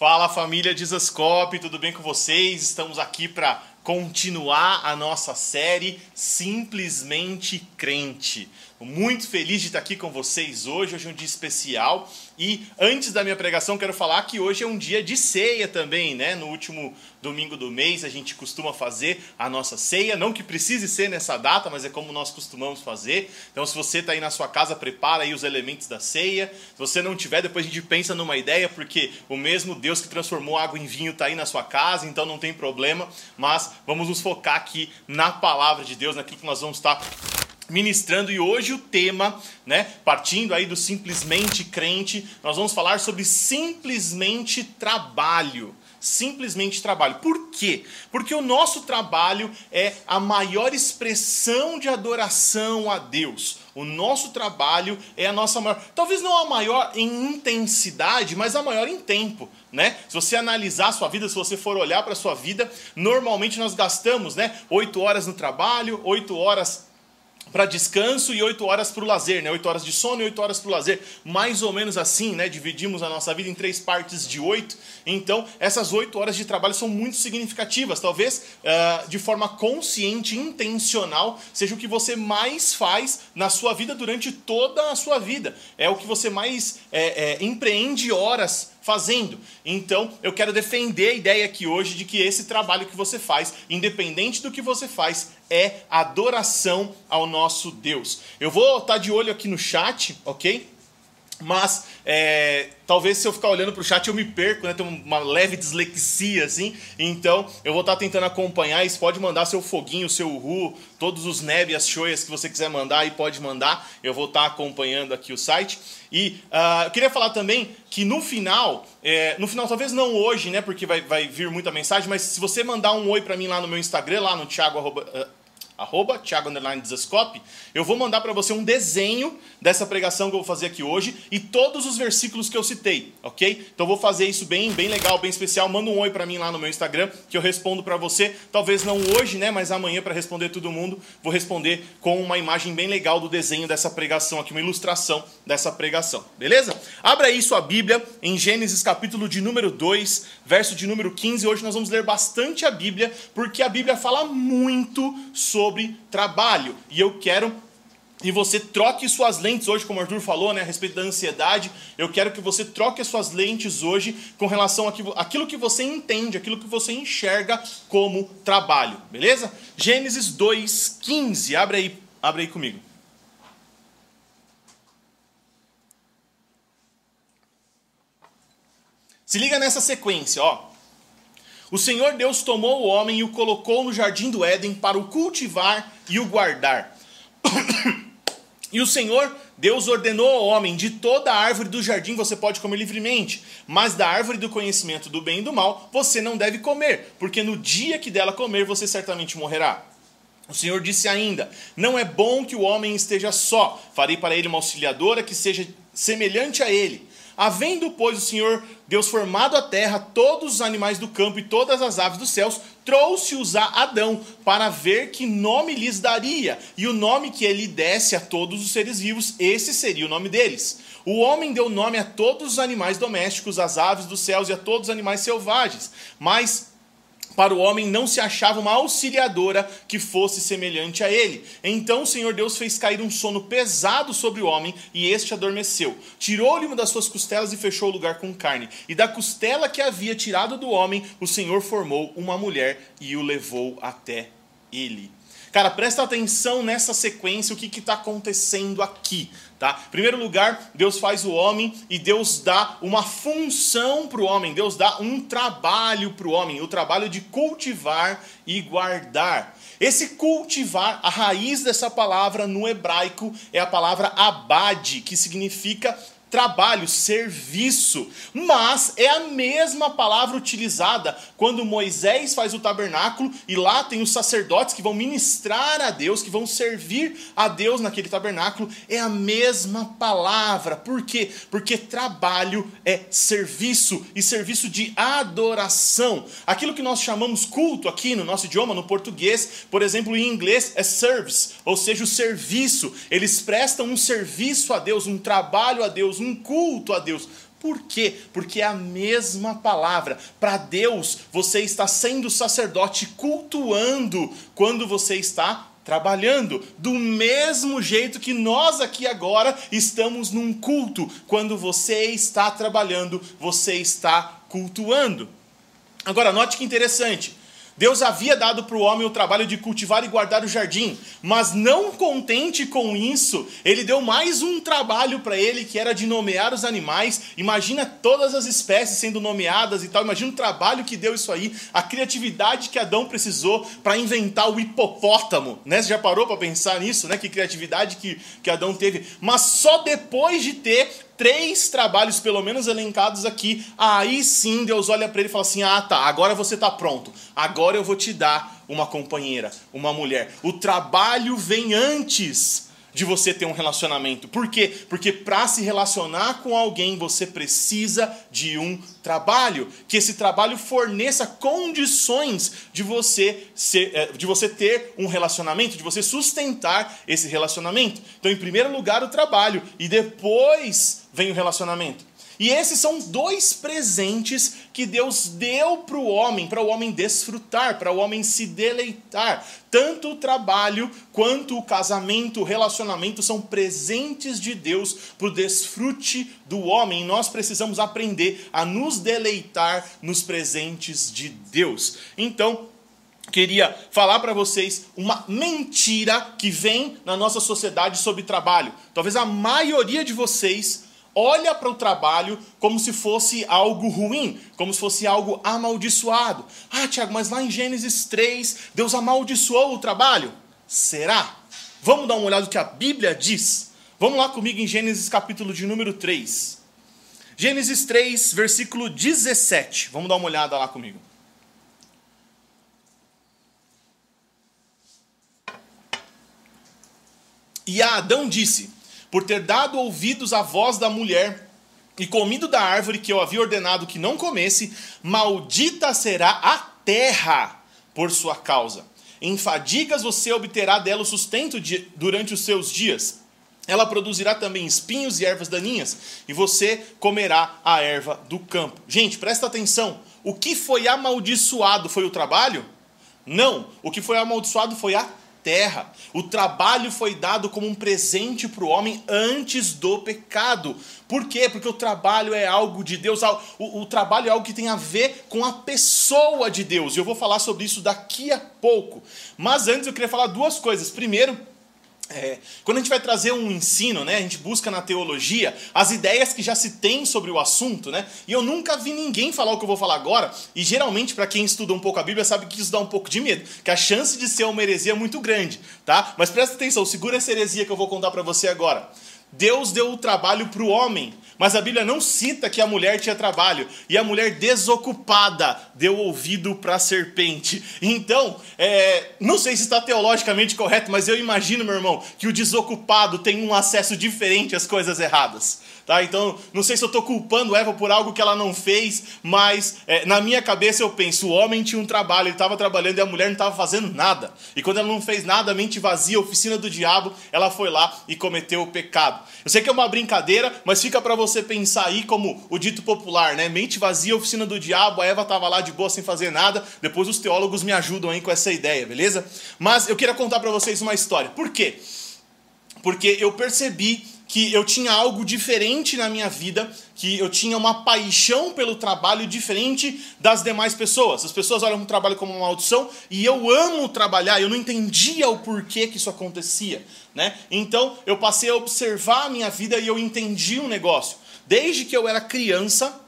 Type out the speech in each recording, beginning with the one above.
Fala família Dizascope, tudo bem com vocês? Estamos aqui para continuar a nossa série Simplesmente Crente. Muito feliz de estar aqui com vocês hoje. Hoje é um dia especial. E antes da minha pregação, quero falar que hoje é um dia de ceia também, né? No último domingo do mês, a gente costuma fazer a nossa ceia. Não que precise ser nessa data, mas é como nós costumamos fazer. Então, se você está aí na sua casa, prepara aí os elementos da ceia. Se você não tiver, depois a gente pensa numa ideia, porque o mesmo Deus que transformou água em vinho está aí na sua casa, então não tem problema. Mas vamos nos focar aqui na palavra de Deus, naquilo que nós vamos estar ministrando e hoje o tema, né, partindo aí do simplesmente crente, nós vamos falar sobre simplesmente trabalho. Simplesmente trabalho. Por quê? Porque o nosso trabalho é a maior expressão de adoração a Deus. O nosso trabalho é a nossa maior, talvez não a maior em intensidade, mas a maior em tempo, né? Se você analisar a sua vida, se você for olhar para a sua vida, normalmente nós gastamos, né, oito horas no trabalho, oito horas para descanso e oito horas para o lazer, né? Oito horas de sono e oito horas para o lazer. Mais ou menos assim, né? Dividimos a nossa vida em três partes de oito. Então, essas oito horas de trabalho são muito significativas. Talvez uh, de forma consciente, intencional, seja o que você mais faz na sua vida durante toda a sua vida. É o que você mais é, é, empreende horas fazendo. Então, eu quero defender a ideia aqui hoje de que esse trabalho que você faz, independente do que você faz, é adoração ao nosso Deus. Eu vou estar de olho aqui no chat, ok? Mas é, talvez se eu ficar olhando para o chat eu me perco, né? Tem uma leve dislexia, assim. Então eu vou estar tentando acompanhar. E pode mandar seu foguinho, seu ru, todos os neb, as shoyas que você quiser mandar, e pode mandar. Eu vou estar acompanhando aqui o site. E uh, eu queria falar também que no final, é, no final, talvez não hoje, né? Porque vai, vai vir muita mensagem, mas se você mandar um oi para mim lá no meu Instagram, lá no Thiago. Uh, arroba Thiago Desascope, eu vou mandar para você um desenho dessa pregação que eu vou fazer aqui hoje e todos os versículos que eu citei, ok? Então vou fazer isso bem, bem legal, bem especial. Manda um oi para mim lá no meu Instagram que eu respondo para você. Talvez não hoje, né? Mas amanhã para responder todo mundo, vou responder com uma imagem bem legal do desenho dessa pregação aqui, uma ilustração dessa pregação, beleza? Abra aí sua Bíblia em Gênesis capítulo de número 2, verso de número 15. Hoje nós vamos ler bastante a Bíblia, porque a Bíblia fala muito sobre sobre trabalho. E eu quero que você troque suas lentes hoje, como o Arthur falou, né, a respeito da ansiedade. Eu quero que você troque as suas lentes hoje com relação àquilo que você entende, aquilo que você enxerga como trabalho, beleza? Gênesis 2:15. Abre aí, abre aí comigo. Se liga nessa sequência, ó. O Senhor Deus tomou o homem e o colocou no jardim do Éden para o cultivar e o guardar. e o Senhor Deus ordenou ao homem: de toda a árvore do jardim você pode comer livremente, mas da árvore do conhecimento do bem e do mal você não deve comer, porque no dia que dela comer você certamente morrerá. O Senhor disse ainda: Não é bom que o homem esteja só, farei para ele uma auxiliadora que seja semelhante a ele. Havendo, pois, o Senhor Deus formado a terra, todos os animais do campo e todas as aves dos céus, trouxe-os a Adão para ver que nome lhes daria. E o nome que ele desse a todos os seres vivos, esse seria o nome deles. O homem deu nome a todos os animais domésticos, às aves dos céus e a todos os animais selvagens. Mas para o homem não se achava uma auxiliadora que fosse semelhante a ele. Então o Senhor Deus fez cair um sono pesado sobre o homem e este adormeceu. Tirou-lhe uma das suas costelas e fechou o lugar com carne. E da costela que havia tirado do homem, o Senhor formou uma mulher e o levou até ele. Cara, presta atenção nessa sequência, o que está acontecendo aqui. Tá? Primeiro lugar, Deus faz o homem e Deus dá uma função para o homem, Deus dá um trabalho para o homem, o trabalho de cultivar e guardar. Esse cultivar, a raiz dessa palavra no hebraico é a palavra abade, que significa trabalho, serviço, mas é a mesma palavra utilizada quando Moisés faz o tabernáculo e lá tem os sacerdotes que vão ministrar a Deus, que vão servir a Deus naquele tabernáculo, é a mesma palavra. Por quê? Porque trabalho é serviço e serviço de adoração. Aquilo que nós chamamos culto aqui no nosso idioma, no português, por exemplo, em inglês é service, ou seja, o serviço. Eles prestam um serviço a Deus, um trabalho a Deus, um culto a Deus. Por quê? Porque é a mesma palavra. Para Deus, você está sendo sacerdote, cultuando quando você está trabalhando. Do mesmo jeito que nós aqui agora estamos num culto. Quando você está trabalhando, você está cultuando. Agora, note que interessante. Deus havia dado para o homem o trabalho de cultivar e guardar o jardim, mas não contente com isso, ele deu mais um trabalho para ele que era de nomear os animais. Imagina todas as espécies sendo nomeadas e tal. Imagina o trabalho que deu isso aí, a criatividade que Adão precisou para inventar o hipopótamo, né? Você já parou para pensar nisso, né? Que criatividade que, que Adão teve? Mas só depois de ter três trabalhos, pelo menos elencados aqui, aí sim Deus olha para ele e fala assim: Ah, tá, agora você está pronto, agora eu vou te dar uma companheira, uma mulher. O trabalho vem antes de você ter um relacionamento. Por quê? Porque para se relacionar com alguém você precisa de um trabalho, que esse trabalho forneça condições de você ser, eh, de você ter um relacionamento, de você sustentar esse relacionamento. Então, em primeiro lugar, o trabalho e depois vem o relacionamento. E esses são dois presentes que Deus deu para o homem, para o homem desfrutar, para o homem se deleitar. Tanto o trabalho quanto o casamento, o relacionamento são presentes de Deus para o desfrute do homem. Nós precisamos aprender a nos deleitar nos presentes de Deus. Então, queria falar para vocês uma mentira que vem na nossa sociedade sobre trabalho. Talvez a maioria de vocês olha para o trabalho como se fosse algo ruim, como se fosse algo amaldiçoado. Ah, Tiago, mas lá em Gênesis 3, Deus amaldiçoou o trabalho? Será? Vamos dar uma olhada no que a Bíblia diz. Vamos lá comigo em Gênesis capítulo de número 3. Gênesis 3, versículo 17. Vamos dar uma olhada lá comigo. E Adão disse: por ter dado ouvidos à voz da mulher e comido da árvore que eu havia ordenado que não comesse, maldita será a terra por sua causa. Em fadigas você obterá dela o sustento de, durante os seus dias. Ela produzirá também espinhos e ervas daninhas, e você comerá a erva do campo. Gente, presta atenção. O que foi amaldiçoado foi o trabalho? Não. O que foi amaldiçoado foi a terra. O trabalho foi dado como um presente para o homem antes do pecado. Por quê? Porque o trabalho é algo de Deus, o, o, trabalho é algo que tem a ver com a pessoa de Deus. E eu vou falar sobre isso daqui a pouco. Mas antes eu queria falar duas coisas. Primeiro, é, quando a gente vai trazer um ensino, né, a gente busca na teologia as ideias que já se tem sobre o assunto, né? E eu nunca vi ninguém falar o que eu vou falar agora, e geralmente para quem estuda um pouco a Bíblia sabe que isso dá um pouco de medo, que a chance de ser uma heresia é muito grande, tá? Mas presta atenção, segura essa heresia que eu vou contar para você agora. Deus deu o trabalho para o homem, mas a Bíblia não cita que a mulher tinha trabalho. E a mulher desocupada deu ouvido para a serpente. Então, é, não sei se está teologicamente correto, mas eu imagino, meu irmão, que o desocupado tem um acesso diferente às coisas erradas. Tá? Então, não sei se eu estou culpando Eva por algo que ela não fez, mas é, na minha cabeça eu penso: o homem tinha um trabalho, ele estava trabalhando e a mulher não estava fazendo nada. E quando ela não fez nada, mente vazia, oficina do diabo, ela foi lá e cometeu o pecado. Eu sei que é uma brincadeira, mas fica para você pensar aí como o dito popular, né? Mente vazia, oficina do diabo, a Eva estava lá de boa sem fazer nada. Depois os teólogos me ajudam aí com essa ideia, beleza? Mas eu queria contar para vocês uma história. Por quê? Porque eu percebi que eu tinha algo diferente na minha vida, que eu tinha uma paixão pelo trabalho diferente das demais pessoas. As pessoas olham o trabalho como uma maldição e eu amo trabalhar, eu não entendia o porquê que isso acontecia. Né? Então eu passei a observar a minha vida e eu entendi um negócio. Desde que eu era criança,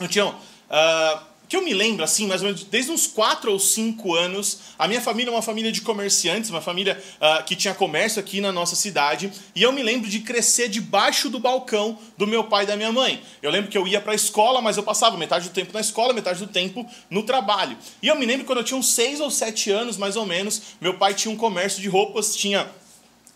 eu tinha. Uh, que eu me lembro, assim, mais ou menos, desde uns 4 ou 5 anos, a minha família é uma família de comerciantes, uma família uh, que tinha comércio aqui na nossa cidade, e eu me lembro de crescer debaixo do balcão do meu pai e da minha mãe. Eu lembro que eu ia para a escola, mas eu passava metade do tempo na escola, metade do tempo no trabalho. E eu me lembro quando eu tinha uns 6 ou 7 anos, mais ou menos, meu pai tinha um comércio de roupas, tinha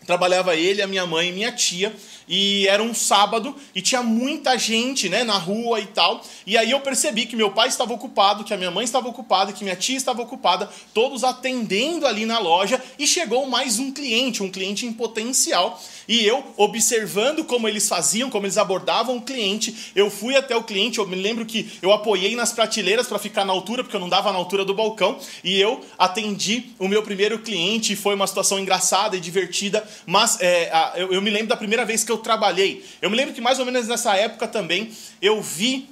trabalhava ele, a minha mãe e minha tia, e era um sábado e tinha muita gente, né, na rua e tal. E aí eu percebi que meu pai estava ocupado, que a minha mãe estava ocupada, que minha tia estava ocupada, todos atendendo ali na loja e chegou mais um cliente, um cliente em potencial. E eu, observando como eles faziam, como eles abordavam o cliente, eu fui até o cliente. Eu me lembro que eu apoiei nas prateleiras para ficar na altura, porque eu não dava na altura do balcão. E eu atendi o meu primeiro cliente. Foi uma situação engraçada e divertida. Mas é, eu, eu me lembro da primeira vez que eu trabalhei. Eu me lembro que mais ou menos nessa época também eu vi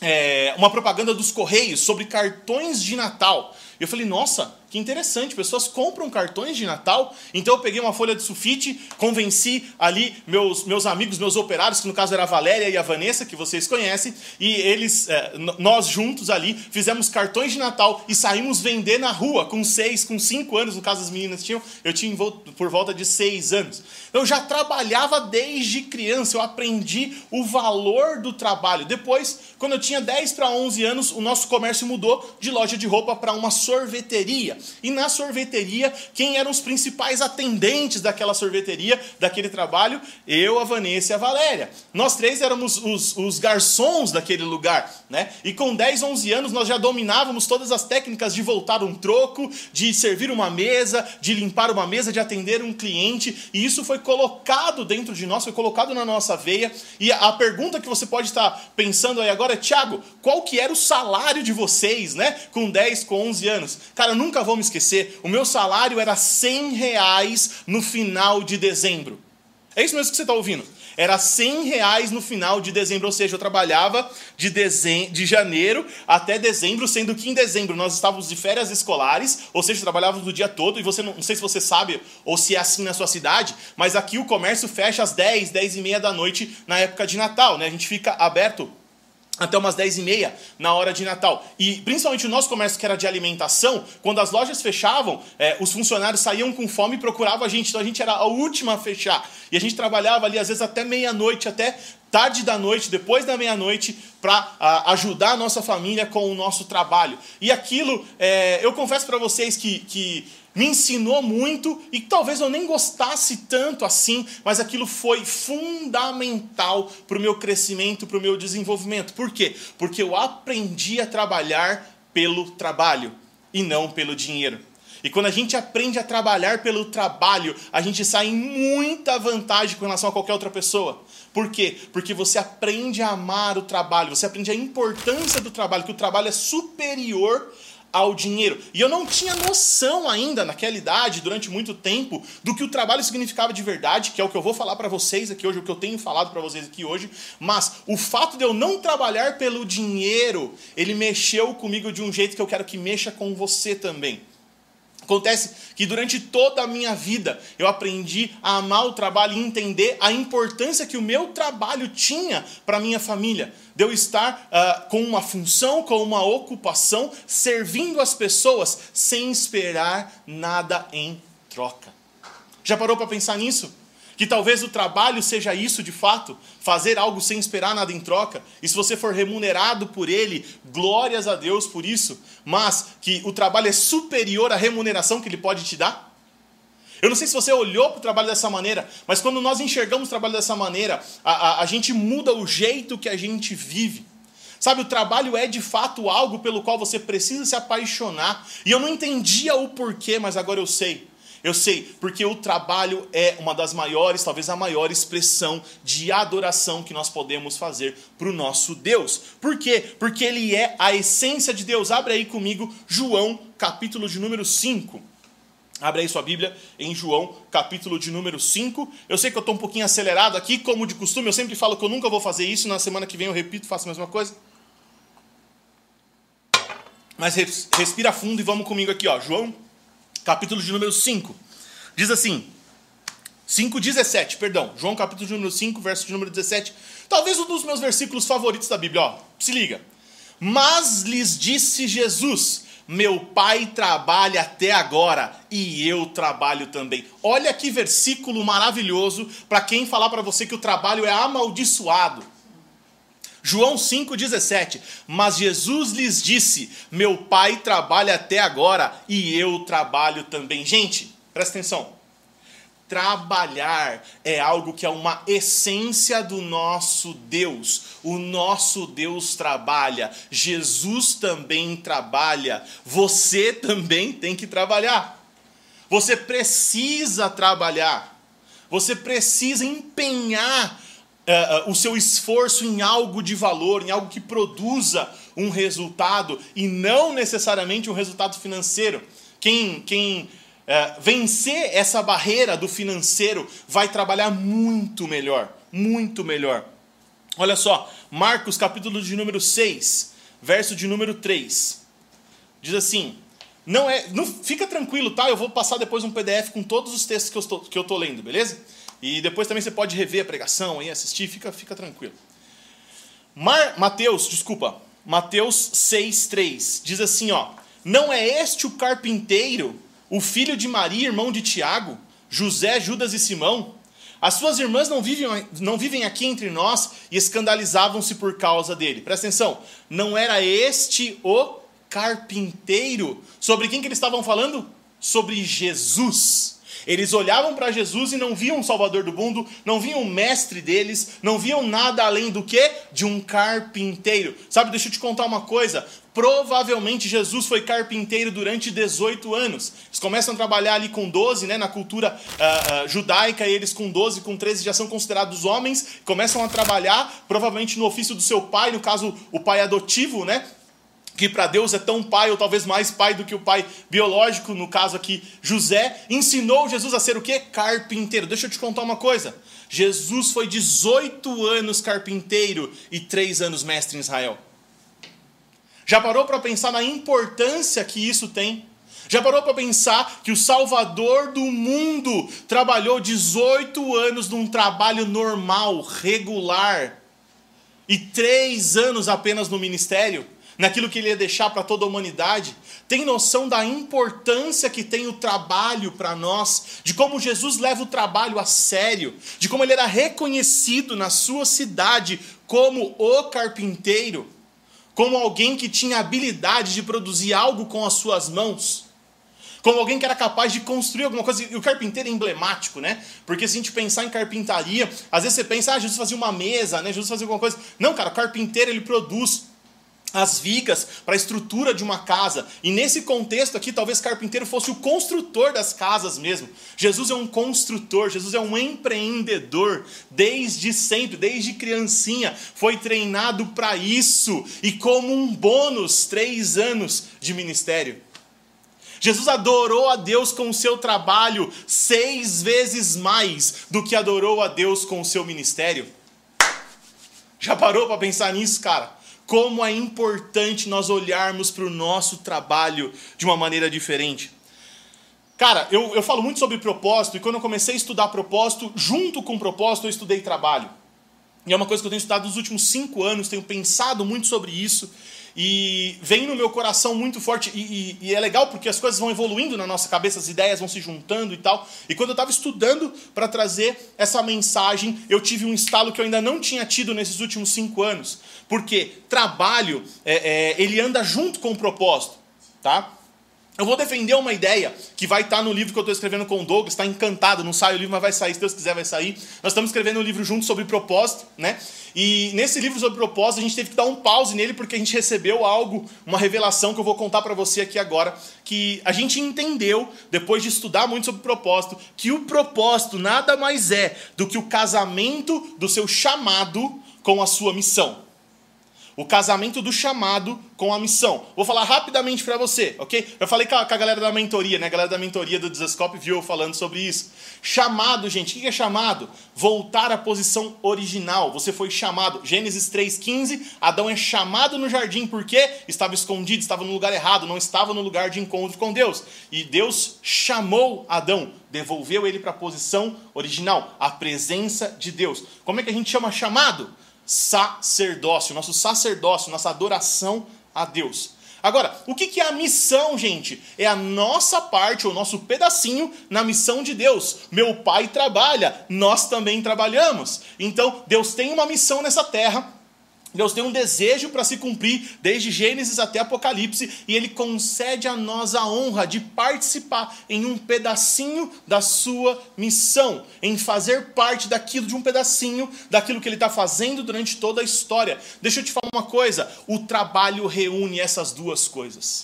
é, uma propaganda dos Correios sobre cartões de Natal. Eu falei, nossa, que interessante, pessoas compram cartões de Natal. Então eu peguei uma folha de sulfite, convenci ali meus, meus amigos, meus operários, que no caso era a Valéria e a Vanessa, que vocês conhecem, e eles, é, nós juntos ali, fizemos cartões de Natal e saímos vender na rua com seis, com cinco anos, no caso as meninas tinham, eu tinha por volta de seis anos. Então eu já trabalhava desde criança, eu aprendi o valor do trabalho. Depois, quando eu tinha 10 para 11 anos, o nosso comércio mudou de loja de roupa para uma sorveteria. E na sorveteria, quem eram os principais atendentes daquela sorveteria, daquele trabalho? Eu, a Vanessa e a Valéria. Nós três éramos os, os garçons daquele lugar, né? E com 10, 11 anos nós já dominávamos todas as técnicas de voltar um troco, de servir uma mesa, de limpar uma mesa, de atender um cliente. E isso foi colocado dentro de nós, foi colocado na nossa veia. E a pergunta que você pode estar pensando aí agora é, Tiago, qual que era o salário de vocês, né? Com 10, com 11 anos? Cara, eu nunca vou vou me esquecer, o meu salário era 100 reais no final de dezembro. É isso mesmo que você está ouvindo. Era 100 reais no final de dezembro, ou seja, eu trabalhava de, de janeiro até dezembro, sendo que em dezembro nós estávamos de férias escolares, ou seja, trabalhávamos o dia todo, e você não, não sei se você sabe ou se é assim na sua cidade, mas aqui o comércio fecha às 10, 10 e meia da noite na época de Natal, né? A gente fica aberto até umas 10 e meia na hora de Natal. E principalmente o nosso comércio que era de alimentação, quando as lojas fechavam, é, os funcionários saíam com fome e procuravam a gente. Então a gente era a última a fechar. E a gente trabalhava ali às vezes até meia-noite, até tarde da noite, depois da meia-noite, para ajudar a nossa família com o nosso trabalho. E aquilo, é, eu confesso para vocês que, que me ensinou muito e talvez eu nem gostasse tanto assim, mas aquilo foi fundamental para o meu crescimento, para o meu desenvolvimento. Por quê? Porque eu aprendi a trabalhar pelo trabalho e não pelo dinheiro. E quando a gente aprende a trabalhar pelo trabalho, a gente sai em muita vantagem com relação a qualquer outra pessoa. Por quê? Porque você aprende a amar o trabalho, você aprende a importância do trabalho, que o trabalho é superior ao dinheiro. E eu não tinha noção ainda, naquela idade, durante muito tempo, do que o trabalho significava de verdade, que é o que eu vou falar para vocês aqui hoje, o que eu tenho falado para vocês aqui hoje. Mas o fato de eu não trabalhar pelo dinheiro, ele mexeu comigo de um jeito que eu quero que mexa com você também. Acontece que durante toda a minha vida eu aprendi a amar o trabalho e entender a importância que o meu trabalho tinha para minha família. De eu estar uh, com uma função, com uma ocupação, servindo as pessoas sem esperar nada em troca. Já parou para pensar nisso? Que talvez o trabalho seja isso de fato, fazer algo sem esperar nada em troca. E se você for remunerado por ele, glórias a Deus por isso. Mas que o trabalho é superior à remuneração que ele pode te dar. Eu não sei se você olhou para o trabalho dessa maneira, mas quando nós enxergamos o trabalho dessa maneira, a, a, a gente muda o jeito que a gente vive. Sabe, o trabalho é de fato algo pelo qual você precisa se apaixonar. E eu não entendia o porquê, mas agora eu sei. Eu sei, porque o trabalho é uma das maiores, talvez a maior expressão de adoração que nós podemos fazer para o nosso Deus. Por quê? Porque ele é a essência de Deus. Abre aí comigo João, capítulo de número 5. Abre aí sua Bíblia em João, capítulo de número 5. Eu sei que eu estou um pouquinho acelerado aqui, como de costume, eu sempre falo que eu nunca vou fazer isso, na semana que vem eu repito, faço a mesma coisa. Mas respira fundo e vamos comigo aqui, ó. João capítulo de número 5. Diz assim, 5,17, perdão. João capítulo de número 5, verso de número 17. Talvez um dos meus versículos favoritos da Bíblia, ó. Se liga. Mas lhes disse Jesus: Meu pai trabalha até agora e eu trabalho também. Olha que versículo maravilhoso para quem falar para você que o trabalho é amaldiçoado. João 5,17. Mas Jesus lhes disse: Meu pai trabalha até agora e eu trabalho também. Gente, presta atenção. trabalhar é algo que é uma essência do nosso Deus. O nosso Deus trabalha, Jesus também trabalha, você também tem que trabalhar. Você precisa trabalhar, você precisa empenhar uh, uh, o seu esforço em algo de valor, em algo que produza um resultado e não necessariamente um resultado financeiro. Quem, quem é, vencer essa barreira do financeiro vai trabalhar muito melhor, muito melhor. Olha só, Marcos capítulo de número 6, verso de número 3. Diz assim: não é, não, fica tranquilo, tá? Eu vou passar depois um PDF com todos os textos que eu estou, que eu estou lendo, beleza? E depois também você pode rever a pregação e assistir, fica, fica tranquilo. Mar, Mateus, desculpa, Mateus 6,3 diz assim: ó, não é este o carpinteiro o filho de Maria, irmão de Tiago, José, Judas e Simão? As suas irmãs não vivem, não vivem aqui entre nós e escandalizavam-se por causa dele. Presta atenção, não era este o carpinteiro? Sobre quem que eles estavam falando? Sobre Jesus. Eles olhavam para Jesus e não viam o Salvador do mundo, não viam o mestre deles, não viam nada além do que? De um carpinteiro. Sabe, deixa eu te contar uma coisa. Provavelmente Jesus foi carpinteiro durante 18 anos. Eles começam a trabalhar ali com 12, né, na cultura uh, uh, judaica, eles com 12, com 13 já são considerados homens, começam a trabalhar, provavelmente no ofício do seu pai, no caso o pai adotivo, né? Que para Deus é tão pai, ou talvez mais pai do que o pai biológico, no caso aqui, José, ensinou Jesus a ser o quê? Carpinteiro. Deixa eu te contar uma coisa. Jesus foi 18 anos carpinteiro e 3 anos mestre em Israel. Já parou para pensar na importância que isso tem? Já parou para pensar que o Salvador do mundo trabalhou 18 anos num trabalho normal, regular, e três anos apenas no ministério? naquilo que ele ia deixar para toda a humanidade, tem noção da importância que tem o trabalho para nós, de como Jesus leva o trabalho a sério, de como ele era reconhecido na sua cidade como o carpinteiro, como alguém que tinha habilidade de produzir algo com as suas mãos. Como alguém que era capaz de construir alguma coisa. E o carpinteiro é emblemático, né? Porque se a gente pensar em carpintaria, às vezes você pensa, ah, Jesus fazia uma mesa, né? Jesus fazia alguma coisa. Não, cara, o carpinteiro ele produz as vigas para a estrutura de uma casa. E nesse contexto aqui, talvez carpinteiro fosse o construtor das casas mesmo. Jesus é um construtor, Jesus é um empreendedor. Desde sempre, desde criancinha, foi treinado para isso. E como um bônus, três anos de ministério. Jesus adorou a Deus com o seu trabalho seis vezes mais do que adorou a Deus com o seu ministério. Já parou para pensar nisso, cara? como é importante nós olharmos para o nosso trabalho de uma maneira diferente. Cara, eu, eu falo muito sobre propósito, e quando eu comecei a estudar propósito, junto com propósito, eu estudei trabalho. E é uma coisa que eu tenho estudado nos últimos cinco anos, tenho pensado muito sobre isso, e vem no meu coração muito forte. E, e, e, é legal porque as coisas vão evoluindo na nossa cabeça, as ideias vão se juntando e tal. E quando eu estava estudando para trazer essa mensagem, eu tive um estalo que eu ainda não tinha tido nesses últimos cinco anos. Porque trabalho, é, é, ele anda junto com o propósito. Tá? Eu vou defender uma ideia que vai estar tá no livro que eu estou escrevendo com o Douglas, está encantado, não sai o livro, mas vai sair, se Deus quiser vai sair. Nós estamos escrevendo um livro junto sobre propósito, né? E nesse livro sobre propósito, a gente teve que dar um pause nele porque a gente recebeu algo, uma revelação que eu vou contar para você aqui agora, que a gente entendeu, depois de estudar muito sobre propósito, que o propósito nada mais é do que o casamento do seu chamado com a sua missão. O casamento do chamado com a missão. Vou falar rapidamente para você, ok? Eu falei com a, com a, galera da mentoria, né? A galera da mentoria do Desascope viu eu falando sobre isso. Chamado, gente, o que é chamado? Voltar à posição original. Você foi chamado. Gênesis 3,15. Adão é chamado no jardim porque estava escondido, estava no lugar errado, não estava no lugar de encontro com Deus. E Deus chamou Adão, devolveu ele para a posição original, a presença de Deus. Como é que a gente chama chamado? Sacerdócio, nosso sacerdócio, nossa adoração a Deus. Agora, o que é a missão, gente? É a nossa parte, o nosso pedacinho na missão de Deus. Meu pai trabalha, nós também trabalhamos. Então, Deus tem uma missão nessa terra Deus tem um desejo para se cumprir desde Gênesis até Apocalipse e ele concede a nós a honra de participar em um pedacinho da sua missão, em fazer parte daquilo, de um pedacinho daquilo que ele está fazendo durante toda a história. Deixa eu te falar uma coisa: o trabalho reúne essas duas coisas.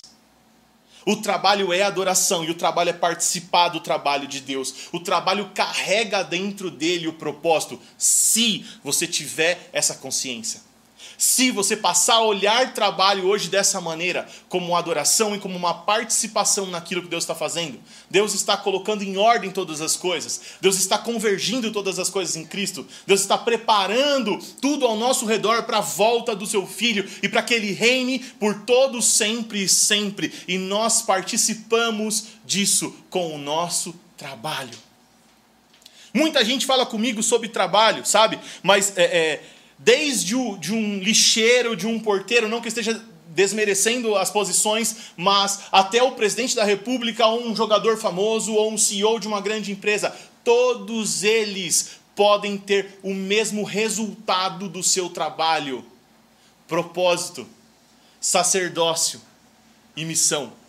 O trabalho é adoração e o trabalho é participar do trabalho de Deus. O trabalho carrega dentro dele o propósito, se você tiver essa consciência. Se você passar a olhar trabalho hoje dessa maneira, como adoração e como uma participação naquilo que Deus está fazendo, Deus está colocando em ordem todas as coisas, Deus está convergindo todas as coisas em Cristo, Deus está preparando tudo ao nosso redor para a volta do seu Filho e para que ele reine por todos sempre e sempre, e nós participamos disso com o nosso trabalho. Muita gente fala comigo sobre trabalho, sabe? Mas é, é desde o, de um lixeiro, de um porteiro, não que esteja desmerecendo as posições, mas até o presidente da república, ou um jogador famoso, ou um CEO de uma grande empresa, todos eles podem ter o mesmo resultado do seu trabalho: propósito, sacerdócio e missão.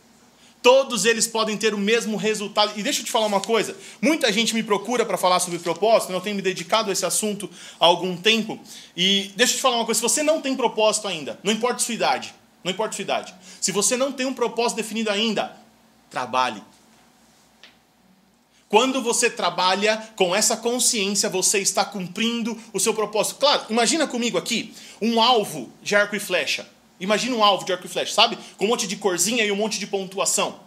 Todos eles podem ter o mesmo resultado. E deixa eu te falar uma coisa: muita gente me procura para falar sobre propósito, eu tenho me dedicado a esse assunto há algum tempo. E deixa eu te falar uma coisa: se você não tem propósito ainda, não importa sua idade, não importa sua idade, se você não tem um propósito definido ainda, trabalhe. Quando você trabalha com essa consciência, você está cumprindo o seu propósito. Claro, imagina comigo aqui um alvo de arco e flecha. Imagina um alvo de arco e flecha, sabe? Com um monte de corzinha e um monte de pontuação.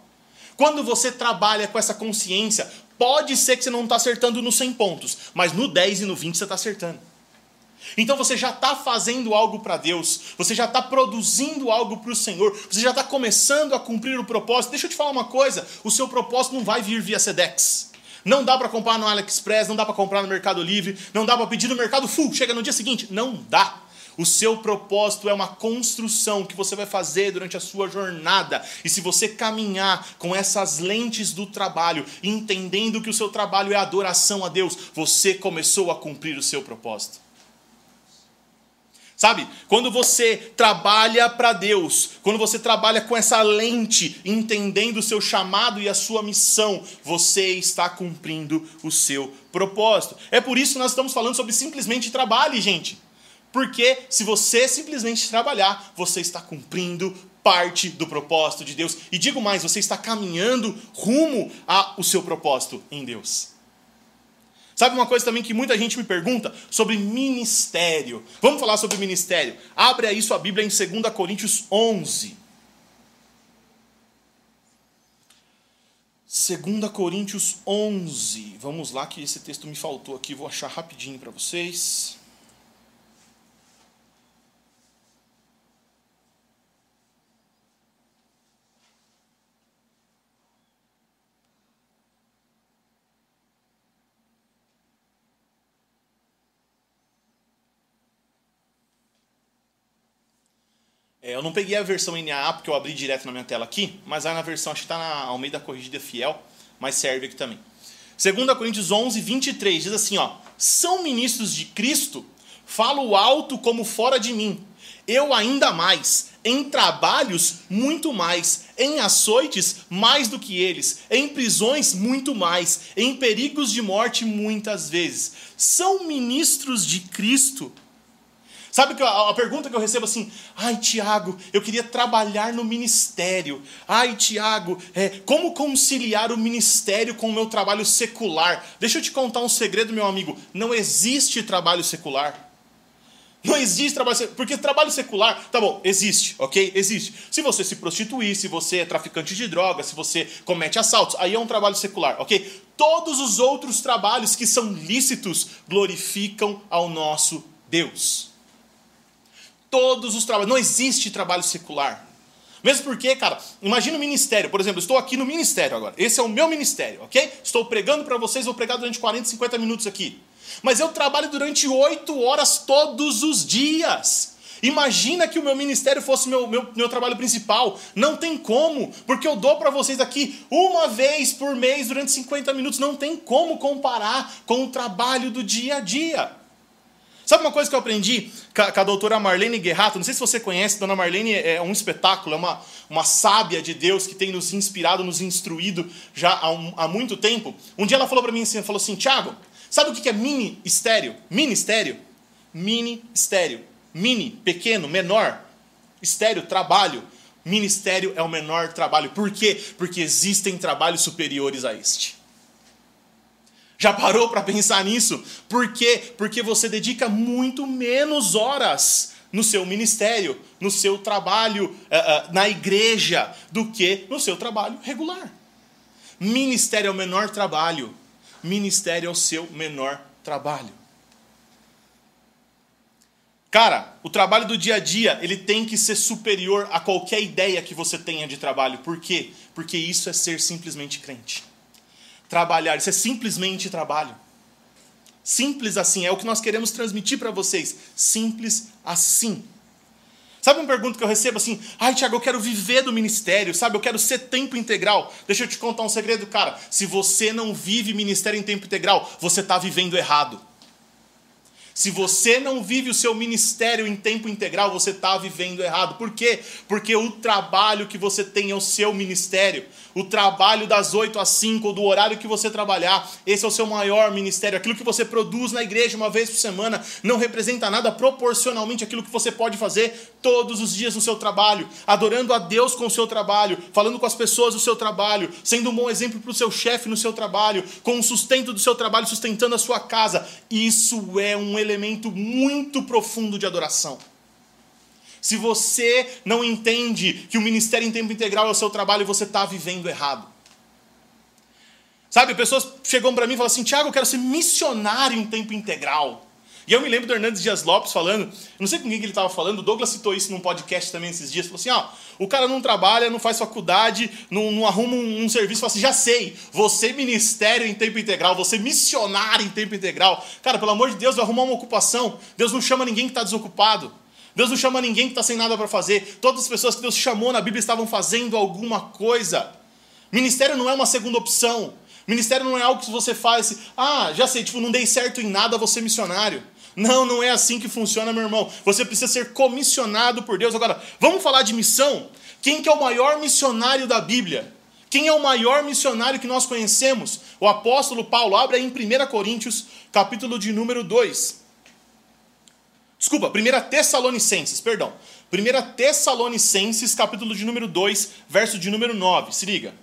Quando você trabalha com essa consciência, pode ser que você não está acertando nos 100 pontos, mas no 10 e no 20 você está acertando. Então você já está fazendo algo para Deus, você já está produzindo algo para o Senhor, você já está começando a cumprir o propósito. Deixa eu te falar uma coisa: o seu propósito não vai vir via Sedex. Não dá para comprar no AliExpress, não dá para comprar no Mercado Livre, não dá para pedir no Mercado Full, chega no dia seguinte. Não dá. O seu propósito é uma construção que você vai fazer durante a sua jornada. E se você caminhar com essas lentes do trabalho, entendendo que o seu trabalho é adoração a Deus, você começou a cumprir o seu propósito. Sabe? Quando você trabalha para Deus, quando você trabalha com essa lente, entendendo o seu chamado e a sua missão, você está cumprindo o seu propósito. É por isso que nós estamos falando sobre simplesmente trabalhe, gente. Porque se você simplesmente trabalhar, você está cumprindo parte do propósito de Deus. E digo mais, você está caminhando rumo ao seu propósito em Deus. Sabe uma coisa também que muita gente me pergunta sobre ministério. Vamos falar sobre ministério. Abre aí sua Bíblia em 2 Coríntios 11. 2 Coríntios 11. Vamos lá que esse texto me faltou aqui, vou achar rapidinho para vocês. É, eu não peguei a versão NAA porque eu abri direto na minha tela aqui, mas aí na versão, acho que está na Almeida Corrigida Fiel, mas serve aqui também. 2 Coríntios 11, 23 diz assim: ó, São ministros de Cristo, falo alto como fora de mim, eu ainda mais, em trabalhos muito mais, em açoites mais do que eles, em prisões muito mais, em perigos de morte muitas vezes. São ministros de Cristo Sabe que a, pergunta que eu recebo assim, ai Tiago, eu queria trabalhar no ministério. Ai Tiago, é, como conciliar o ministério com o meu trabalho secular? Deixa eu te contar um segredo, meu amigo. Não existe trabalho secular. Não existe trabalho secular. Porque trabalho secular, tá bom, existe, ok? Existe. Se você se prostituir, se você é traficante de drogas, se você comete assaltos, aí é um trabalho secular, ok? Todos os outros trabalhos que são lícitos glorificam ao nosso Deus todos os trabalhos. Não existe trabalho secular. Mesmo porque, cara, imagina o ministério. Por exemplo, estou aqui no ministério agora. Esse é o meu ministério, ok? Estou pregando para vocês, vou pregar durante 40, 50 minutos aqui. Mas eu trabalho durante 8 horas todos os dias. Imagina que o meu ministério fosse meu, meu, meu trabalho principal. Não tem como, porque eu dou para vocês aqui uma vez por mês durante 50 minutos. Não tem como comparar com o trabalho do dia a dia. Sabe uma coisa que eu aprendi com a, doutora Marlene Guerrato? Não sei se você conhece, Dona Marlene é um espetáculo, é uma, uma sábia de Deus que tem nos inspirado, nos instruído já há, um, há muito tempo. Um dia ela falou para mim assim, falou assim, Tiago, sabe o que é? Ministério? Mini estéreo. Mini, pequeno, menor. Estéreo, trabalho. Ministério é o menor trabalho. Por quê? Porque existem trabalhos superiores a este. Já parou para pensar nisso? Por quê? Porque você dedica muito menos horas no seu ministério, no seu trabalho uh, uh, na igreja, do que no seu trabalho regular. Ministério é o menor trabalho. Ministério é o seu menor trabalho. Cara, o trabalho do dia a dia, ele tem que ser superior a qualquer ideia que você tenha de trabalho. Por quê? Porque isso é ser simplesmente crente trabalhar. Isso é simplesmente trabalho. Simples assim, é o que nós queremos transmitir para vocês. Simples assim. Sabe uma pergunta que eu recebo assim? Ai, Tiago, eu quero viver do ministério, sabe? Eu quero ser tempo integral. Deixa eu te contar um segredo, cara. Se você não vive ministério em tempo integral, você está vivendo errado. Se você não vive o seu ministério em tempo integral, você está vivendo errado. Por quê? Porque o trabalho que você tem é o seu ministério. O trabalho das 8 às 5, ou do horário que você trabalhar, esse é o seu maior ministério. Aquilo que você produz na igreja uma vez por semana não representa nada proporcionalmente aquilo que você pode fazer todos os dias no seu trabalho, adorando a Deus com o seu trabalho, falando com as pessoas do seu trabalho, sendo um bom exemplo para o seu chefe no seu trabalho, com o sustento do seu trabalho, sustentando a sua casa. Isso é um elemento muito profundo de adoração. Se você não entende que o ministério em tempo integral é o seu trabalho, você está vivendo errado. Sabe, pessoas chegam para mim e falam assim: Tiago, eu quero ser missionário em tempo integral. E eu me lembro do Hernandes Dias Lopes falando, não sei com quem que ele estava falando, o Douglas citou isso num podcast também esses dias, falou assim, ó, o cara não trabalha, não faz faculdade, não, não arruma um, um serviço, fala assim, já sei, você ministério em tempo integral, você missionário em tempo integral. Cara, pelo amor de Deus, vai arrumar uma ocupação. Deus não chama ninguém que está desocupado. Deus não chama ninguém que está sem nada para fazer. Todas as pessoas que Deus chamou na Bíblia estavam fazendo alguma coisa. Ministério não é uma segunda opção. Ministério não é algo que você faz, ah, já sei, tipo, não dei certo em nada, ser missionário. Não, não é assim que funciona, meu irmão. Você precisa ser comissionado por Deus. Agora, vamos falar de missão? Quem que é o maior missionário da Bíblia? Quem é o maior missionário que nós conhecemos? O apóstolo Paulo. Abre em 1 Coríntios, capítulo de número 2. Desculpa, 1 Tessalonicenses, perdão. 1 Tessalonicenses, capítulo de número 2, verso de número 9. Se liga.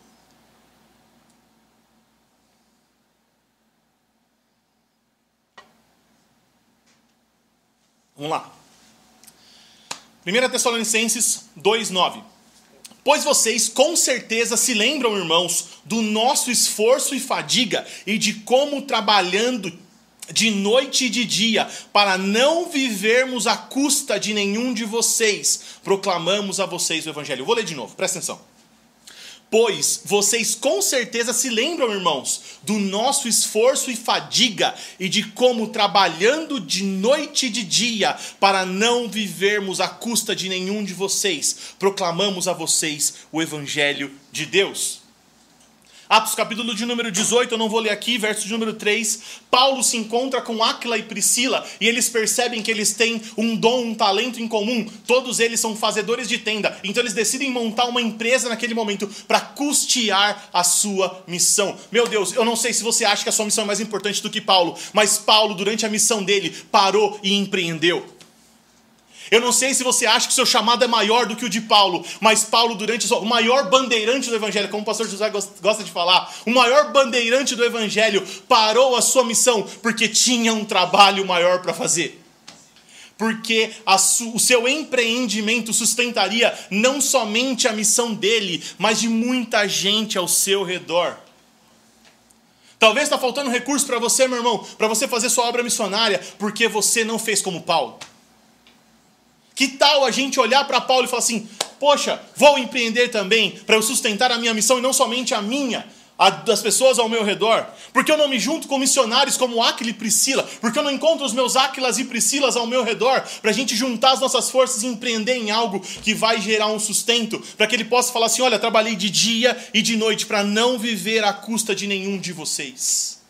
Vamos lá. 1 Tessalonicenses 2,9. Pois vocês com certeza se lembram, irmãos, do nosso esforço e fadiga e de como trabalhando de noite e de dia, para não vivermos à custa de nenhum de vocês, proclamamos a vocês o Evangelho. Eu vou ler de novo, presta atenção. Pois vocês com certeza se lembram, irmãos, do nosso esforço e fadiga e de como trabalhando de noite e de dia para não vivermos à custa de nenhum de vocês, proclamamos a vocês o evangelho de Deus. Atos capítulo de número 18, eu não vou ler aqui, verso de número 3. Paulo se encontra com Áquila e Priscila e eles percebem que eles têm um dom, um talento em comum. Todos eles são fazedores de tenda. Então eles decidem montar uma empresa naquele momento para custear a sua missão. Meu Deus, eu não sei se você acha que a sua missão é mais importante do que Paulo, mas Paulo, durante a missão dele, parou e empreendeu. Eu não sei se você acha que o seu chamado é maior do que o de Paulo, mas Paulo, durante o maior bandeirante do Evangelho, como o pastor José gosta de falar, o maior bandeirante do Evangelho parou a sua missão porque tinha um trabalho maior para fazer. Porque o seu empreendimento sustentaria não somente a missão dele, mas de muita gente ao seu redor. Talvez está faltando recurso para você, meu irmão, para você fazer sua obra missionária, porque você não fez como Paulo. Que tal a gente olhar para Paulo e falar assim: poxa, vou empreender também para eu sustentar a minha missão e não somente a minha, a das pessoas ao meu redor? Porque eu não me junto com missionários como Aquila e Priscila? Porque eu não encontro os meus Aquilas e Priscilas ao meu redor para a gente juntar as nossas forças e empreender em algo que vai gerar um sustento? Para que ele possa falar assim: olha, trabalhei de dia e de noite para não viver à custa de nenhum de vocês.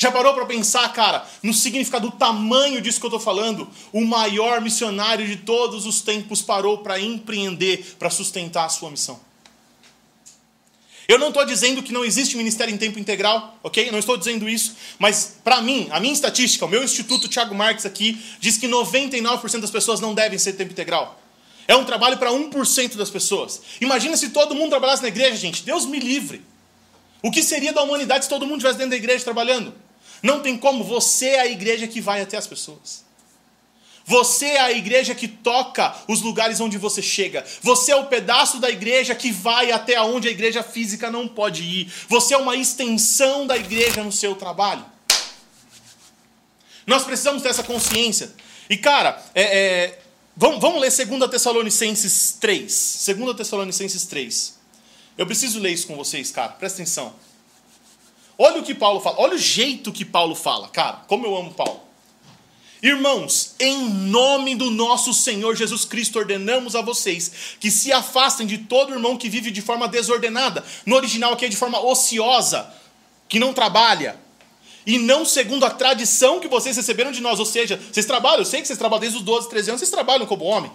Já parou para pensar, cara, no significado do tamanho disso que eu estou falando? O maior missionário de todos os tempos parou para empreender, para sustentar a sua missão. Eu não estou dizendo que não existe ministério em tempo integral, ok? Não estou dizendo isso, mas para mim, a minha estatística, o meu instituto Thiago Marques aqui, diz que 99% das pessoas não devem ser tempo integral. É um trabalho para 1% das pessoas. Imagina se todo mundo trabalhasse na igreja, gente. Deus me livre. O que seria da humanidade se todo mundo estivesse dentro da igreja trabalhando? Não tem como. Você é a igreja que vai até as pessoas. Você é a igreja que toca os lugares onde você chega. Você é o pedaço da igreja que vai até onde a igreja física não pode ir. Você é uma extensão da igreja no seu trabalho. Nós precisamos ter essa consciência. E, cara, é, é, vamos, vamos ler 2 Tessalonicenses 3. 2 Tessalonicenses 3. Eu preciso ler isso com vocês, cara. Presta atenção. Olha o que Paulo fala. Olha o jeito que Paulo fala, cara. Como eu amo Paulo. Irmãos, em nome do nosso Senhor Jesus Cristo, ordenamos a vocês que se afastem de todo irmão que vive de forma desordenada. No original aqui é de forma ociosa, que não trabalha. E não segundo a tradição que vocês receberam de nós. Ou seja, vocês trabalham, eu sei que vocês trabalham desde os 12, 13 anos, vocês trabalham como homem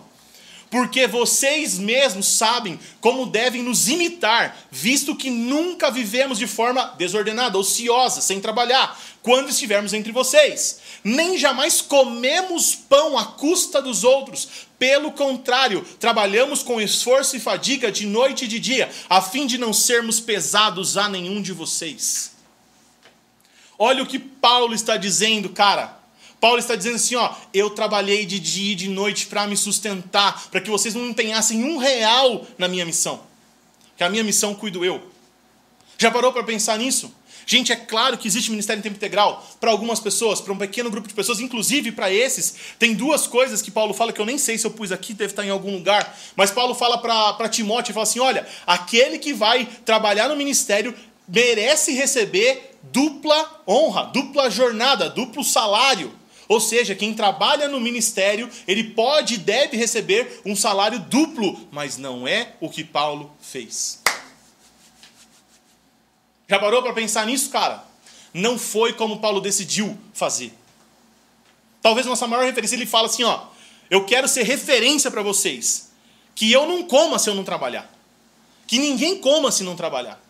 porque vocês mesmos sabem como devem nos imitar, visto que nunca vivemos de forma desordenada, ociosa, sem trabalhar, quando estivermos entre vocês. Nem jamais comemos pão à custa dos outros. Pelo contrário, trabalhamos com esforço e fadiga de noite e de dia, a fim de não sermos pesados a nenhum de vocês. Olha o que Paulo está dizendo, cara. Paulo está dizendo assim: ó, eu trabalhei de dia e de noite para me sustentar, para que vocês não empenhassem um real na minha missão. Que a minha missão cuido eu. Já parou para pensar nisso? Gente, é claro que existe ministério em tempo integral para algumas pessoas, para um pequeno grupo de pessoas, inclusive para esses. Tem duas coisas que Paulo fala que eu nem sei se eu pus aqui, deve estar em algum lugar. Mas Paulo fala para Timóteo e fala assim: olha, aquele que vai trabalhar no ministério merece receber dupla honra, dupla jornada, duplo salário. Ou seja, quem trabalha no ministério, ele pode e deve receber um salário duplo, mas não é o que Paulo fez. Já parou para pensar nisso, cara? Não foi como Paulo decidiu fazer. Talvez nossa maior referência, ele fala assim, ó, eu quero ser referência para vocês, que eu não coma se eu não trabalhar. Que ninguém coma se não trabalhar.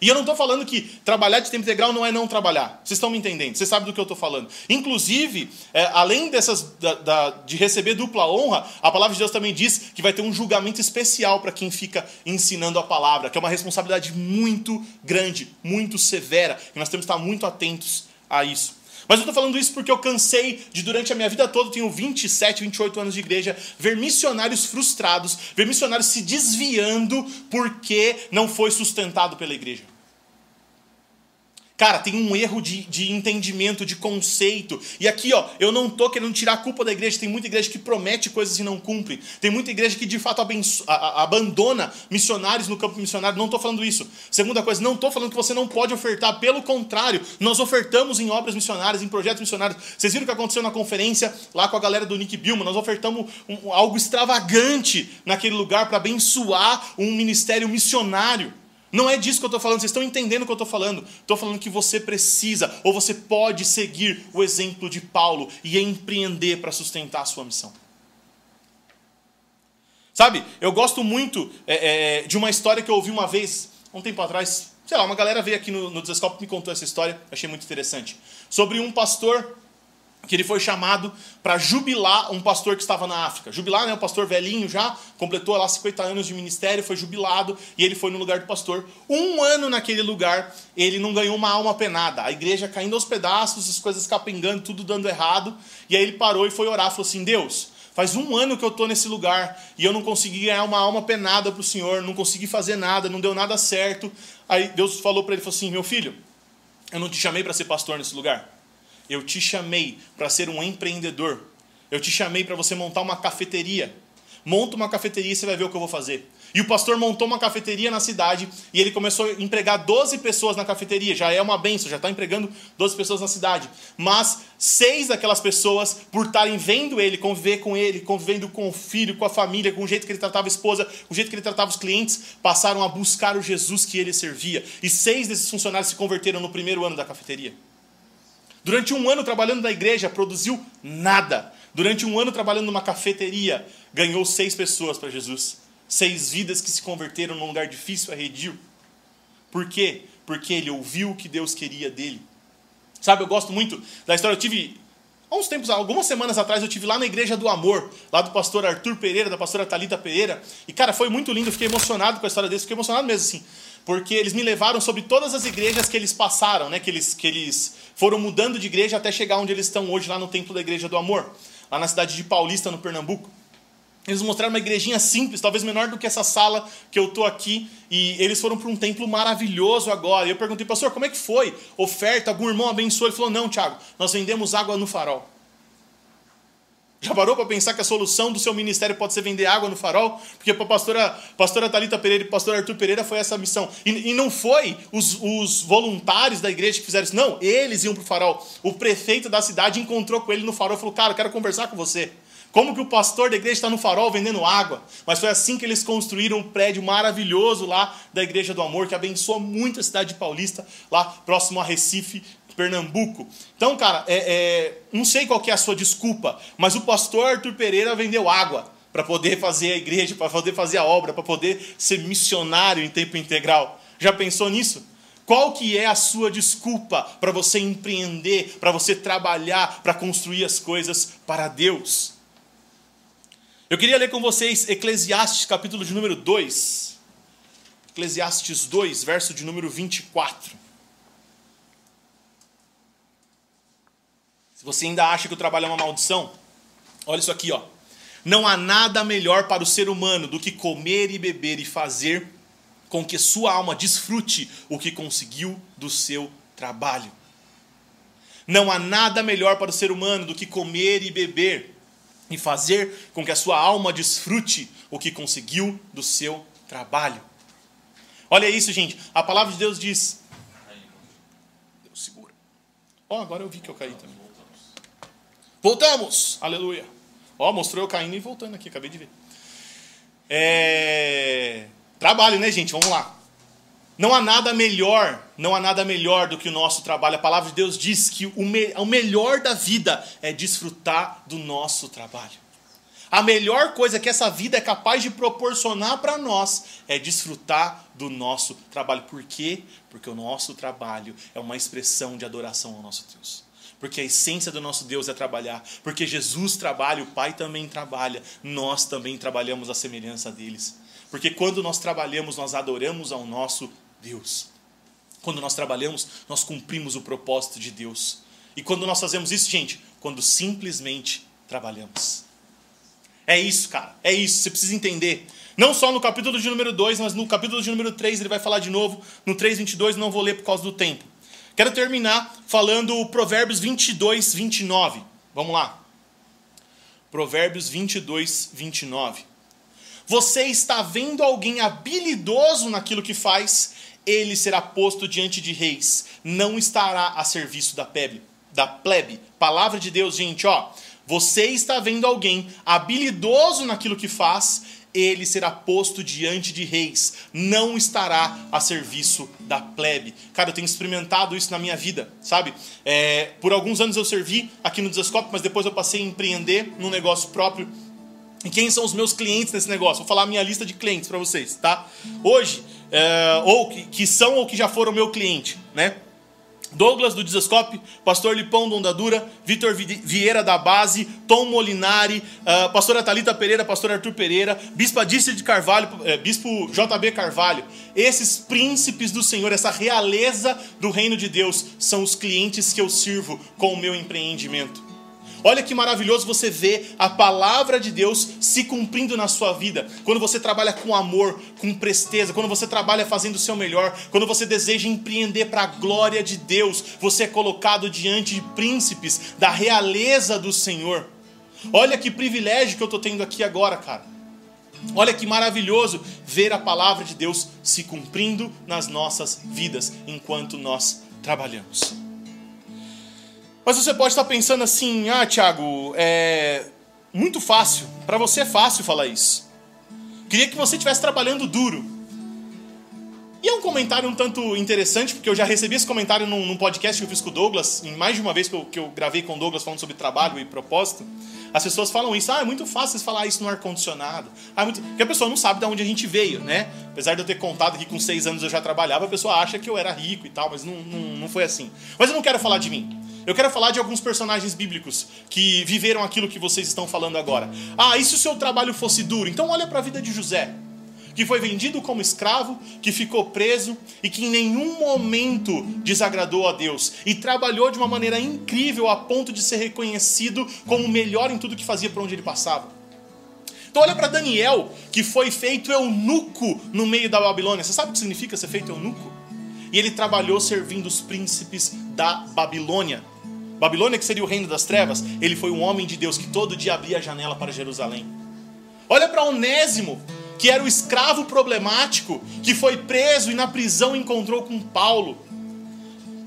E eu não estou falando que trabalhar de tempo integral não é não trabalhar. Vocês estão me entendendo? Vocês sabem do que eu estou falando. Inclusive, é, além dessas da, da, de receber dupla honra, a palavra de Deus também diz que vai ter um julgamento especial para quem fica ensinando a palavra, que é uma responsabilidade muito grande, muito severa. E nós temos que estar muito atentos a isso. Mas eu estou falando isso porque eu cansei de, durante a minha vida toda, tenho 27, 28 anos de igreja, ver missionários frustrados, ver missionários se desviando porque não foi sustentado pela igreja. Cara, tem um erro de, de entendimento, de conceito. E aqui, ó, eu não tô querendo tirar a culpa da igreja. Tem muita igreja que promete coisas e não cumpre. Tem muita igreja que de fato abenço, a, a, abandona missionários no campo missionário. Não tô falando isso. Segunda coisa, não tô falando que você não pode ofertar. Pelo contrário, nós ofertamos em obras missionárias, em projetos missionários. Vocês viram o que aconteceu na conferência lá com a galera do Nick Bilma? Nós ofertamos um, algo extravagante naquele lugar para abençoar um ministério missionário. Não é disso que eu estou falando, vocês estão entendendo o que eu estou falando. Estou falando que você precisa, ou você pode seguir o exemplo de Paulo e empreender para sustentar a sua missão. Sabe, eu gosto muito é, é, de uma história que eu ouvi uma vez, um tempo atrás, sei lá, uma galera veio aqui no, no e me contou essa história, achei muito interessante. Sobre um pastor que ele foi chamado para jubilar um pastor que estava na África. Jubilar, né? Um pastor velhinho já, completou lá 50 anos de ministério, foi jubilado e ele foi no lugar do pastor. Um ano naquele lugar, ele não ganhou uma alma penada. A igreja caindo aos pedaços, as coisas capengando, tudo dando errado. E aí ele parou e foi orar, falou assim: Deus, faz um ano que eu estou nesse lugar e eu não consegui ganhar uma alma penada para o Senhor, não consegui fazer nada, não deu nada certo. Aí Deus falou para ele, falou assim: Meu filho, eu não te chamei para ser pastor nesse lugar. Eu te chamei para ser um empreendedor. Eu te chamei para você montar uma cafeteria. Monta uma cafeteria e você vai ver o que eu vou fazer. E o pastor montou uma cafeteria na cidade e ele começou a empregar 12 pessoas na cafeteria. Já é uma benção, já está empregando 12 pessoas na cidade. Mas seis daquelas pessoas, por estarem vendo ele, conviver com ele, convivendo com o filho, com a família, com o jeito que ele tratava a esposa, com o jeito que ele tratava os clientes, passaram a buscar o Jesus que ele servia. E seis desses funcionários se converteram no primeiro ano da cafeteria. Durante um ano trabalhando na igreja, produziu nada. Durante um ano trabalhando numa cafeteria, ganhou seis pessoas para Jesus. Seis vidas que se converteram num lugar difícil, arredio. Por quê? Porque ele ouviu o que Deus queria dele. Sabe, eu gosto muito da história. Eu tive, há uns tempos, algumas semanas atrás, eu tive lá na Igreja do Amor, lá do pastor Arthur Pereira, da pastora Talita Pereira. E, cara, foi muito lindo. Eu fiquei emocionado com a história deles. Fiquei emocionado mesmo, assim. Porque eles me levaram sobre todas as igrejas que eles passaram, né? Que eles, que eles foram mudando de igreja até chegar onde eles estão hoje, lá no Templo da Igreja do Amor, lá na cidade de Paulista, no Pernambuco. Eles mostraram uma igrejinha simples, talvez menor do que essa sala que eu estou aqui, e eles foram para um templo maravilhoso agora. E eu perguntei, pastor, como é que foi? Oferta, algum irmão abençoou? Ele falou, não, Tiago, nós vendemos água no farol. Já parou para pensar que a solução do seu ministério pode ser vender água no farol? Porque para a pastora, pastora Thalita Pereira e pastor Arthur Pereira foi essa missão. E, e não foi os, os, voluntários da igreja que fizeram isso. Não, eles iam para o farol. O prefeito da cidade encontrou com ele no farol e falou: Cara, eu quero conversar com você. Como que o pastor da igreja está no farol vendendo água? Mas foi assim que eles construíram um prédio maravilhoso lá da Igreja do Amor, que abençoa muito a cidade de paulista, lá próximo a Recife, Pernambuco. Então, cara, é, é, não sei qual é a sua desculpa, mas o pastor Arthur Pereira vendeu água para poder fazer a igreja, para poder fazer a obra, para poder ser missionário em tempo integral. Já pensou nisso? Qual que é a sua desculpa para você empreender, para você trabalhar, para construir as coisas para Deus? Eu queria ler com vocês Eclesiastes, capítulo de número 2. Eclesiastes 2, verso de número 24. Você ainda acha que o trabalho é uma maldição, olha isso aqui, ó. Não há nada melhor para o ser humano do que comer e beber e fazer com que sua alma desfrute o que conseguiu do seu trabalho. Não há nada melhor para o ser humano do que comer e beber e fazer com que a sua alma desfrute o que conseguiu do seu trabalho. Olha isso, gente. A palavra de Deus diz. Deus segura. Ó, oh, agora eu vi que eu caí também. Voltamos! Aleluia! Ó, mostrou eu caindo e voltando aqui, acabei de ver. É... Trabalho, né, gente? Vamos lá. Não há nada melhor, não há nada melhor do que o nosso trabalho. A palavra de Deus diz que o, me... o melhor da vida é desfrutar do nosso trabalho. A melhor coisa que essa vida é capaz de proporcionar para nós é desfrutar do nosso trabalho. Por quê? Porque o nosso trabalho é uma expressão de adoração ao nosso Deus porque a essência do nosso Deus é trabalhar, porque Jesus trabalha, o Pai também trabalha, nós também trabalhamos à semelhança deles. Porque quando nós trabalhamos, nós adoramos ao nosso Deus. Quando nós trabalhamos, nós cumprimos o propósito de Deus. E quando nós fazemos isso, gente, quando simplesmente trabalhamos. É isso, cara. É isso. Você precisa entender. Não só no capítulo de número 2, mas no capítulo de número 3 ele vai falar de novo. No 3, 22, não vou ler por causa do tempo. Quero terminar falando Provérbios 22, 29. Vamos lá. Provérbios 22, 29. Você está vendo alguém habilidoso naquilo que faz, ele será posto diante de reis, não estará a serviço da plebe. Da plebe. Palavra de Deus, gente, ó. Você está vendo alguém habilidoso naquilo que faz, ele será posto diante de reis, não estará a serviço da plebe. Cara, eu tenho experimentado isso na minha vida, sabe? É, por alguns anos eu servi aqui no Desascope, mas depois eu passei a empreender num negócio próprio. E quem são os meus clientes nesse negócio? Vou falar a minha lista de clientes para vocês, tá? Hoje, é, ou que, que são ou que já foram meu cliente, né? Douglas do Desescope, Pastor Lipão do Ondadura, Vitor Vieira da Base, Tom Molinari, uh, Pastora Talita Pereira, Pastor Arthur Pereira, Bispo Adícia de Carvalho, uh, Bispo JB Carvalho. Esses príncipes do Senhor, essa realeza do reino de Deus, são os clientes que eu sirvo com o meu empreendimento. Olha que maravilhoso você ver a palavra de Deus se cumprindo na sua vida. Quando você trabalha com amor, com presteza, quando você trabalha fazendo o seu melhor, quando você deseja empreender para a glória de Deus, você é colocado diante de príncipes da realeza do Senhor. Olha que privilégio que eu estou tendo aqui agora, cara. Olha que maravilhoso ver a palavra de Deus se cumprindo nas nossas vidas enquanto nós trabalhamos. Mas você pode estar pensando assim: ah, Tiago, é muito fácil. Para você é fácil falar isso. Queria que você estivesse trabalhando duro. E tem um comentário um tanto interessante, porque eu já recebi esse comentário num, num podcast que eu fiz com o Douglas, em mais de uma vez que eu, que eu gravei com o Douglas falando sobre trabalho e propósito. As pessoas falam isso, ah, é muito fácil falar isso no ar-condicionado. Ah, é muito... Porque a pessoa não sabe de onde a gente veio, né? Apesar de eu ter contado que com seis anos eu já trabalhava, a pessoa acha que eu era rico e tal, mas não, não, não foi assim. Mas eu não quero falar de mim. Eu quero falar de alguns personagens bíblicos que viveram aquilo que vocês estão falando agora. Ah, e se o seu trabalho fosse duro? Então olha para a vida de José que foi vendido como escravo, que ficou preso e que em nenhum momento desagradou a Deus e trabalhou de uma maneira incrível a ponto de ser reconhecido como o melhor em tudo que fazia por onde ele passava. Então olha para Daniel, que foi feito eunuco no meio da Babilônia. Você sabe o que significa ser feito eunuco? E ele trabalhou servindo os príncipes da Babilônia. Babilônia, que seria o reino das trevas, ele foi um homem de Deus que todo dia abria a janela para Jerusalém. Olha para Onésimo, que era o escravo problemático, que foi preso e na prisão encontrou com Paulo.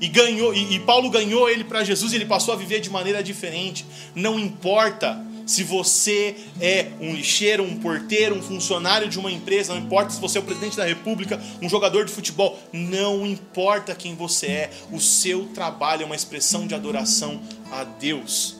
E ganhou, e, e Paulo ganhou ele para Jesus e ele passou a viver de maneira diferente. Não importa se você é um lixeiro, um porteiro, um funcionário de uma empresa, não importa se você é o presidente da república, um jogador de futebol, não importa quem você é, o seu trabalho é uma expressão de adoração a Deus.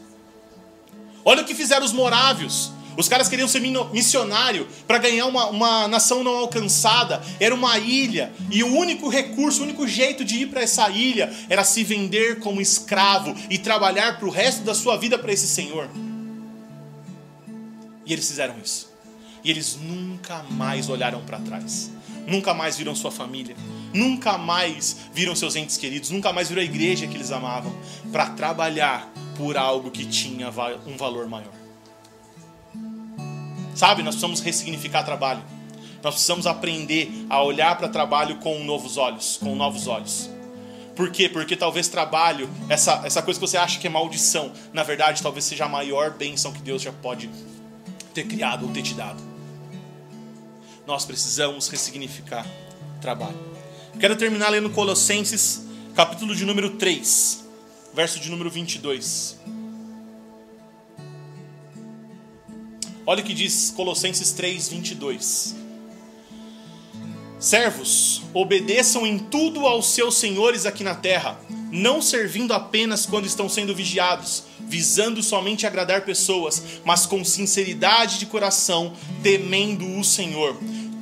Olha o que fizeram os morávios. Os caras queriam ser missionário para ganhar uma, uma nação não alcançada. Era uma ilha. E o único recurso, o único jeito de ir para essa ilha era se vender como escravo e trabalhar para o resto da sua vida para esse senhor. E eles fizeram isso. E eles nunca mais olharam para trás. Nunca mais viram sua família. Nunca mais viram seus entes queridos. Nunca mais viram a igreja que eles amavam. Para trabalhar por algo que tinha um valor maior. Sabe, nós precisamos ressignificar trabalho. Nós precisamos aprender a olhar para trabalho com novos olhos, com novos olhos. Por quê? Porque talvez trabalho, essa, essa coisa que você acha que é maldição, na verdade talvez seja a maior bênção que Deus já pode ter criado ou ter te dado. Nós precisamos ressignificar trabalho. Quero terminar lendo Colossenses, capítulo de número 3, verso de número 22. Olha o que diz Colossenses 3, 22. Servos, obedeçam em tudo aos seus senhores aqui na terra, não servindo apenas quando estão sendo vigiados, visando somente agradar pessoas, mas com sinceridade de coração, temendo o Senhor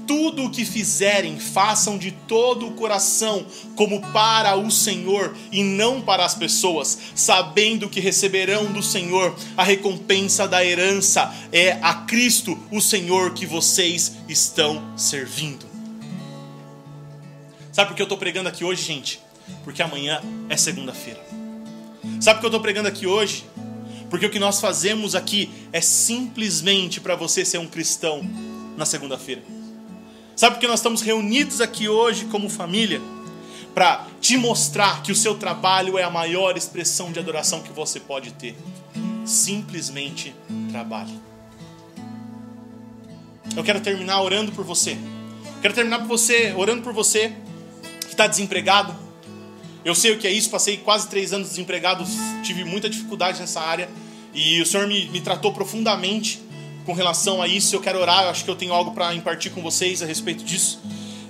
tudo o que fizerem, façam de todo o coração, como para o Senhor e não para as pessoas, sabendo que receberão do Senhor a recompensa da herança. É a Cristo, o Senhor, que vocês estão servindo. Sabe por que eu estou pregando aqui hoje, gente? Porque amanhã é segunda-feira. Sabe por que eu estou pregando aqui hoje? Porque o que nós fazemos aqui é simplesmente para você ser um cristão na segunda-feira. Sabe porque nós estamos reunidos aqui hoje como família? Para te mostrar que o seu trabalho é a maior expressão de adoração que você pode ter. Simplesmente trabalhe. Eu quero terminar orando por você. Quero terminar por você, orando por você que está desempregado. Eu sei o que é isso, passei quase três anos desempregado, tive muita dificuldade nessa área. E o Senhor me, me tratou profundamente com relação a isso. Eu quero orar, eu acho que eu tenho algo para impartir com vocês a respeito disso.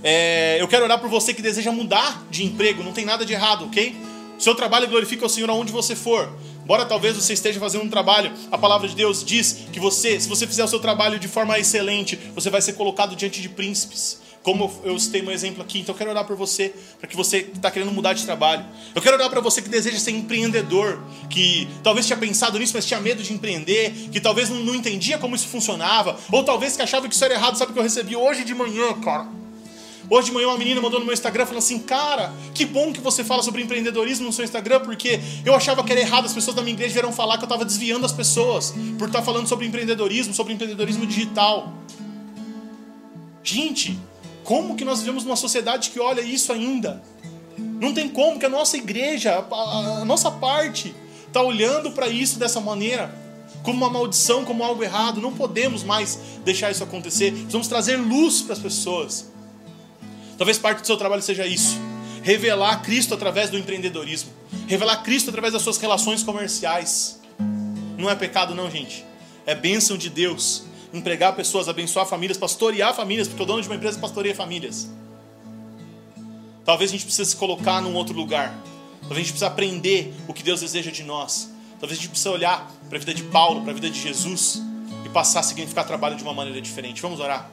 É, eu quero orar por você que deseja mudar de emprego, não tem nada de errado, ok? Seu trabalho glorifica o Senhor aonde você for. Embora talvez você esteja fazendo um trabalho, a palavra de Deus diz que você, se você fizer o seu trabalho de forma excelente, você vai ser colocado diante de príncipes como eu citei um exemplo aqui, então eu quero orar por você, para que você está querendo mudar de trabalho. Eu quero orar para você que deseja ser empreendedor, que talvez tinha pensado nisso, mas tinha medo de empreender, que talvez não, não entendia como isso funcionava, ou talvez que achava que isso era errado. Sabe o que eu recebi hoje de manhã, cara? Hoje de manhã uma menina mandou no meu Instagram falando assim: Cara, que bom que você fala sobre empreendedorismo no seu Instagram, porque eu achava que era errado. As pessoas da minha igreja vieram falar que eu estava desviando as pessoas por estar tá falando sobre empreendedorismo, sobre empreendedorismo digital. Gente, como que nós vivemos numa sociedade que olha isso ainda? Não tem como que a nossa igreja, a, nossa parte, está olhando para isso dessa maneira, como uma maldição, como algo errado. Não podemos mais deixar isso acontecer. Precisamos trazer luz para as pessoas. Talvez parte do seu trabalho seja isso: revelar Cristo através do empreendedorismo, revelar Cristo através das suas relações comerciais. Não é pecado, não, gente. É bênção de Deus empregar pessoas, abençoar famílias, pastorear famílias, porque o dono de uma empresa pastoreia famílias. Talvez a gente precise se colocar num outro lugar. Talvez a gente precise aprender o que Deus deseja de nós. Talvez a gente precise olhar para a vida de Paulo, para a vida de Jesus e passar a significar trabalho de uma maneira diferente. Vamos orar?